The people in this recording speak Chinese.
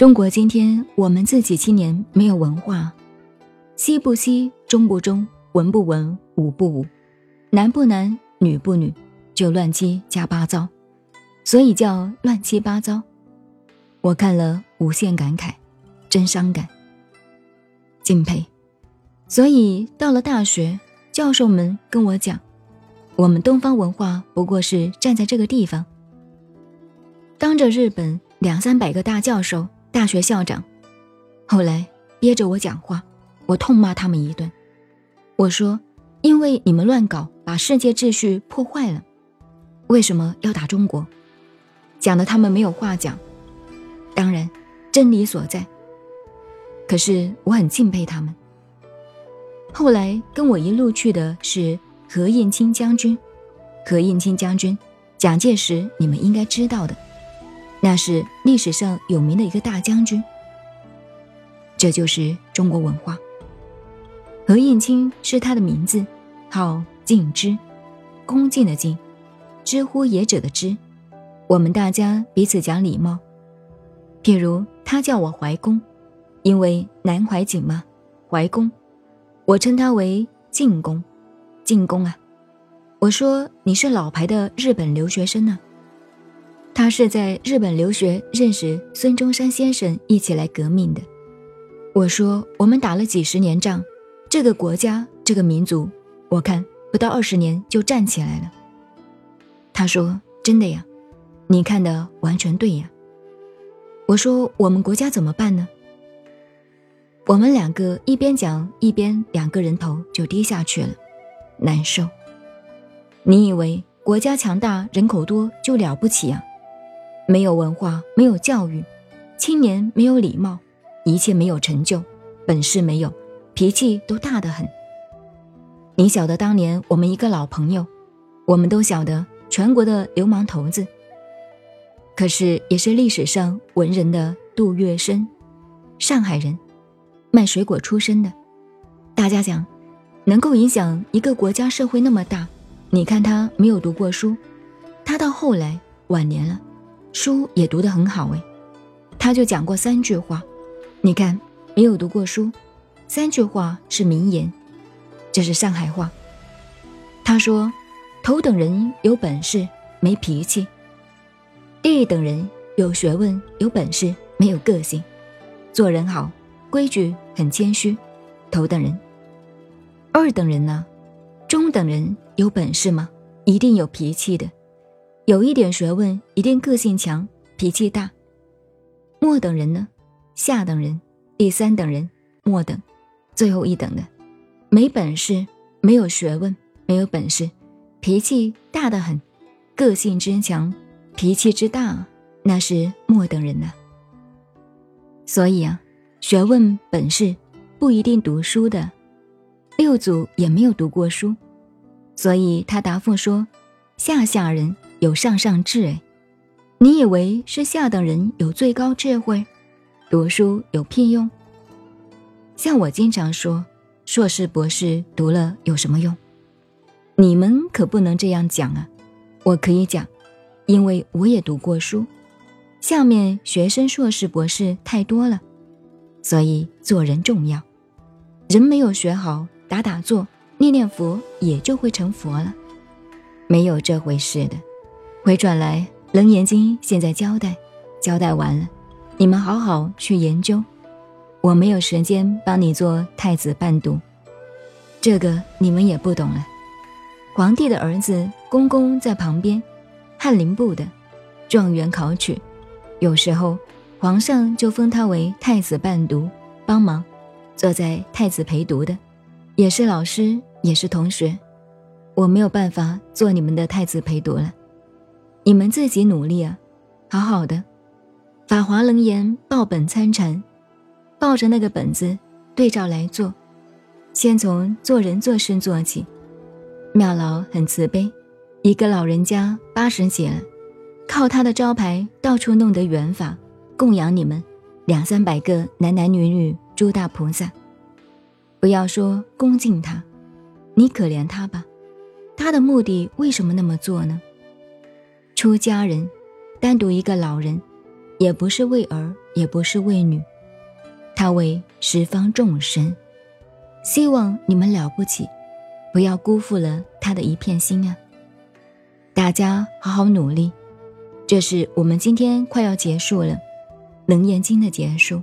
中国今天我们自己青年没有文化，西不西，中不中，文不文，武不武，男不男，女不女，就乱七加八糟，所以叫乱七八糟。我看了无限感慨，真伤感，敬佩。所以到了大学，教授们跟我讲，我们东方文化不过是站在这个地方，当着日本两三百个大教授。大学校长，后来憋着我讲话，我痛骂他们一顿。我说：“因为你们乱搞，把世界秩序破坏了，为什么要打中国？”讲的他们没有话讲。当然，真理所在。可是我很敬佩他们。后来跟我一路去的是何应钦将军。何应钦将军，蒋介石，你们应该知道的。那是历史上有名的一个大将军。这就是中国文化。何应钦是他的名字，号敬之，恭敬的敬，知乎也者的知。我们大家彼此讲礼貌。譬如他叫我怀公，因为南怀瑾嘛，怀公，我称他为敬公，敬公啊。我说你是老牌的日本留学生呢。他是在日本留学，认识孙中山先生，一起来革命的。我说我们打了几十年仗，这个国家，这个民族，我看不到二十年就站起来了。他说真的呀，你看的完全对呀。我说我们国家怎么办呢？我们两个一边讲一边两个人头就低下去了，难受。你以为国家强大，人口多就了不起啊？没有文化，没有教育，青年没有礼貌，一切没有成就，本事没有，脾气都大得很。你晓得当年我们一个老朋友，我们都晓得全国的流氓头子，可是也是历史上文人的杜月笙，上海人，卖水果出身的。大家讲，能够影响一个国家社会那么大，你看他没有读过书，他到后来晚年了。书也读得很好哎，他就讲过三句话，你看没有读过书，三句话是名言，这是上海话。他说：头等人有本事没脾气，第一等人有学问有本事没有个性，做人好规矩很谦虚，头等人。二等人呢？中等人有本事吗？一定有脾气的。有一点学问，一定个性强，脾气大。末等人呢？下等人，第三等人，末等，最后一等的，没本事，没有学问，没有本事，脾气大得很，个性之强，脾气之大，那是末等人呢。所以啊，学问本事不一定读书的，六祖也没有读过书，所以他答复说：下下人。有上上智哎，你以为是下等人有最高智慧，读书有屁用？像我经常说，硕士博士读了有什么用？你们可不能这样讲啊！我可以讲，因为我也读过书。下面学生硕士博士太多了，所以做人重要。人没有学好，打打坐、念念佛，也就会成佛了，没有这回事的。回转来，《楞严经》现在交代，交代完了，你们好好去研究。我没有时间帮你做太子伴读，这个你们也不懂了。皇帝的儿子公公在旁边，翰林部的状元考取，有时候皇上就封他为太子伴读，帮忙坐在太子陪读的，也是老师，也是同学。我没有办法做你们的太子陪读了。你们自己努力啊，好好的，《法华楞严》报本参禅，抱着那个本子对照来做，先从做人做事做起。妙老很慈悲，一个老人家八十几了，靠他的招牌到处弄得圆法，供养你们两三百个男男女女诸大菩萨。不要说恭敬他，你可怜他吧，他的目的为什么那么做呢？出家人，单独一个老人，也不是为儿，也不是为女，他为十方众生。希望你们了不起，不要辜负了他的一片心啊！大家好好努力。这是我们今天快要结束了，《楞严经》的结束。